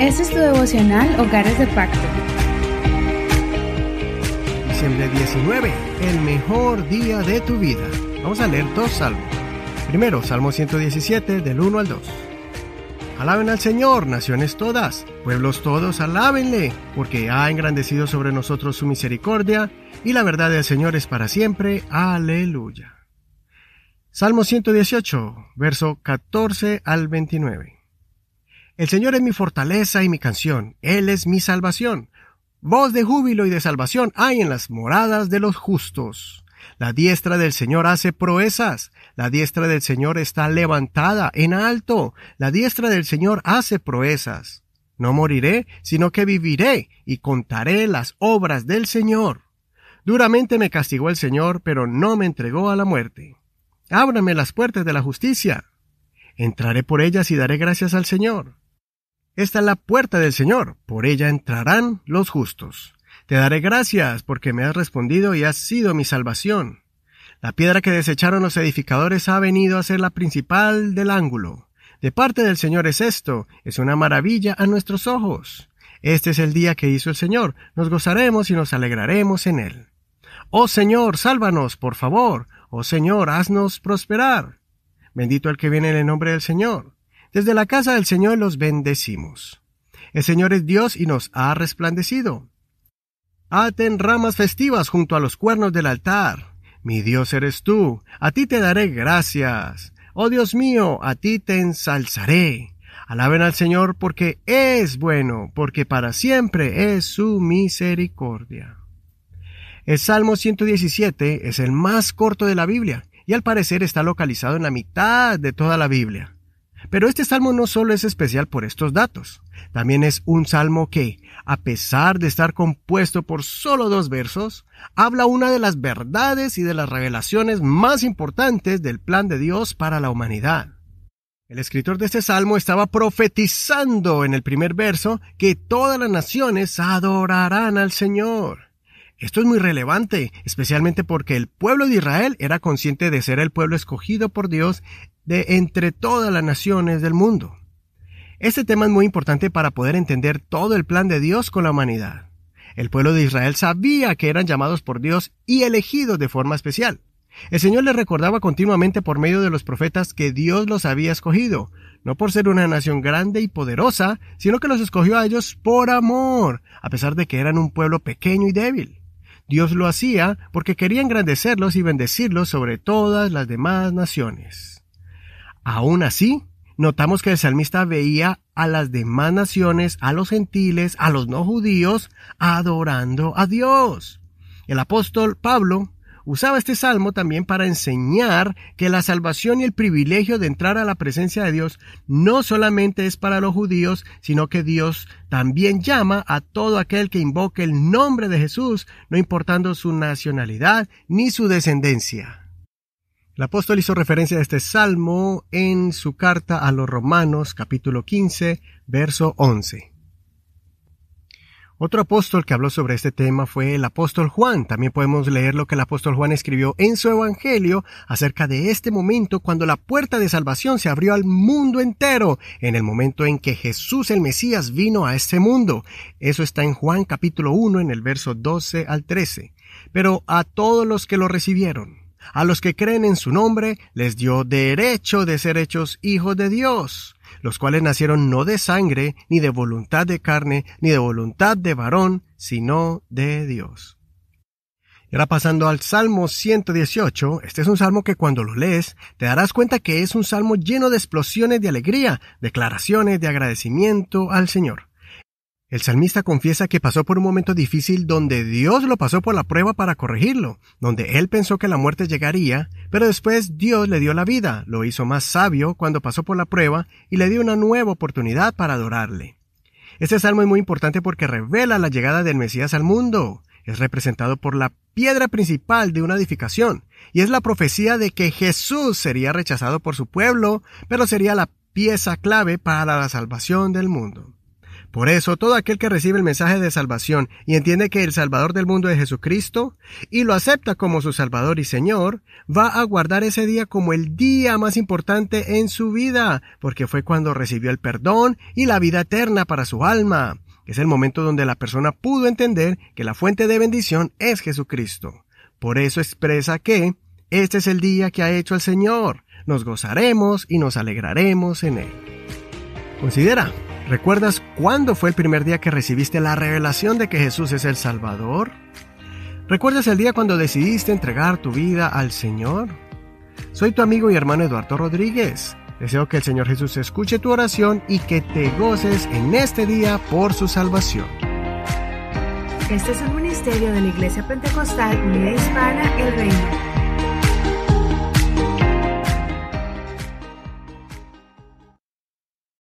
Este es tu devocional Hogares de Pacto. Diciembre 19, el mejor día de tu vida. Vamos a leer dos salmos. Primero, Salmo 117, del 1 al 2. Alaben al Señor, naciones todas, pueblos todos, alábenle, porque ha engrandecido sobre nosotros su misericordia, y la verdad del Señor es para siempre. Aleluya. Salmo 118, verso 14 al 29. El Señor es mi fortaleza y mi canción, Él es mi salvación. Voz de júbilo y de salvación hay en las moradas de los justos. La diestra del Señor hace proezas, la diestra del Señor está levantada en alto, la diestra del Señor hace proezas. No moriré, sino que viviré y contaré las obras del Señor. Duramente me castigó el Señor, pero no me entregó a la muerte. Ábrame las puertas de la justicia. Entraré por ellas y daré gracias al Señor. Esta es la puerta del Señor, por ella entrarán los justos. Te daré gracias porque me has respondido y has sido mi salvación. La piedra que desecharon los edificadores ha venido a ser la principal del ángulo. De parte del Señor es esto, es una maravilla a nuestros ojos. Este es el día que hizo el Señor, nos gozaremos y nos alegraremos en él. Oh Señor, sálvanos, por favor. Oh Señor, haznos prosperar. Bendito el que viene en el nombre del Señor. Desde la casa del Señor los bendecimos. El Señor es Dios y nos ha resplandecido. Aten ramas festivas junto a los cuernos del altar. Mi Dios eres tú, a ti te daré gracias. Oh Dios mío, a ti te ensalzaré. Alaben al Señor porque es bueno, porque para siempre es su misericordia. El Salmo 117 es el más corto de la Biblia y al parecer está localizado en la mitad de toda la Biblia. Pero este salmo no solo es especial por estos datos, también es un salmo que, a pesar de estar compuesto por solo dos versos, habla una de las verdades y de las revelaciones más importantes del plan de Dios para la humanidad. El escritor de este salmo estaba profetizando en el primer verso que todas las naciones adorarán al Señor. Esto es muy relevante, especialmente porque el pueblo de Israel era consciente de ser el pueblo escogido por Dios de entre todas las naciones del mundo. Este tema es muy importante para poder entender todo el plan de Dios con la humanidad. El pueblo de Israel sabía que eran llamados por Dios y elegidos de forma especial. El Señor les recordaba continuamente por medio de los profetas que Dios los había escogido, no por ser una nación grande y poderosa, sino que los escogió a ellos por amor, a pesar de que eran un pueblo pequeño y débil. Dios lo hacía porque quería engrandecerlos y bendecirlos sobre todas las demás naciones. Aún así, notamos que el salmista veía a las demás naciones, a los gentiles, a los no judíos, adorando a Dios. El apóstol Pablo usaba este salmo también para enseñar que la salvación y el privilegio de entrar a la presencia de Dios no solamente es para los judíos, sino que Dios también llama a todo aquel que invoque el nombre de Jesús, no importando su nacionalidad ni su descendencia. El apóstol hizo referencia a este salmo en su carta a los Romanos capítulo 15, verso 11. Otro apóstol que habló sobre este tema fue el apóstol Juan. También podemos leer lo que el apóstol Juan escribió en su Evangelio acerca de este momento cuando la puerta de salvación se abrió al mundo entero, en el momento en que Jesús el Mesías vino a este mundo. Eso está en Juan capítulo 1 en el verso 12 al 13. Pero a todos los que lo recibieron, a los que creen en su nombre, les dio derecho de ser hechos hijos de Dios los cuales nacieron no de sangre, ni de voluntad de carne, ni de voluntad de varón, sino de Dios. Y ahora pasando al Salmo 118, este es un salmo que cuando lo lees te darás cuenta que es un salmo lleno de explosiones de alegría, declaraciones de agradecimiento al Señor. El salmista confiesa que pasó por un momento difícil donde Dios lo pasó por la prueba para corregirlo, donde él pensó que la muerte llegaría, pero después Dios le dio la vida, lo hizo más sabio cuando pasó por la prueba y le dio una nueva oportunidad para adorarle. Este salmo es muy importante porque revela la llegada del Mesías al mundo. Es representado por la piedra principal de una edificación, y es la profecía de que Jesús sería rechazado por su pueblo, pero sería la pieza clave para la salvación del mundo. Por eso, todo aquel que recibe el mensaje de salvación y entiende que el Salvador del mundo es Jesucristo, y lo acepta como su Salvador y Señor, va a guardar ese día como el día más importante en su vida, porque fue cuando recibió el perdón y la vida eterna para su alma. Es el momento donde la persona pudo entender que la fuente de bendición es Jesucristo. Por eso expresa que este es el día que ha hecho el Señor. Nos gozaremos y nos alegraremos en él. Considera, ¿Recuerdas cuándo fue el primer día que recibiste la revelación de que Jesús es el Salvador? ¿Recuerdas el día cuando decidiste entregar tu vida al Señor? Soy tu amigo y hermano Eduardo Rodríguez. Deseo que el Señor Jesús escuche tu oración y que te goces en este día por su salvación. Este es un ministerio de la Iglesia Pentecostal Unida Hispana El Reino.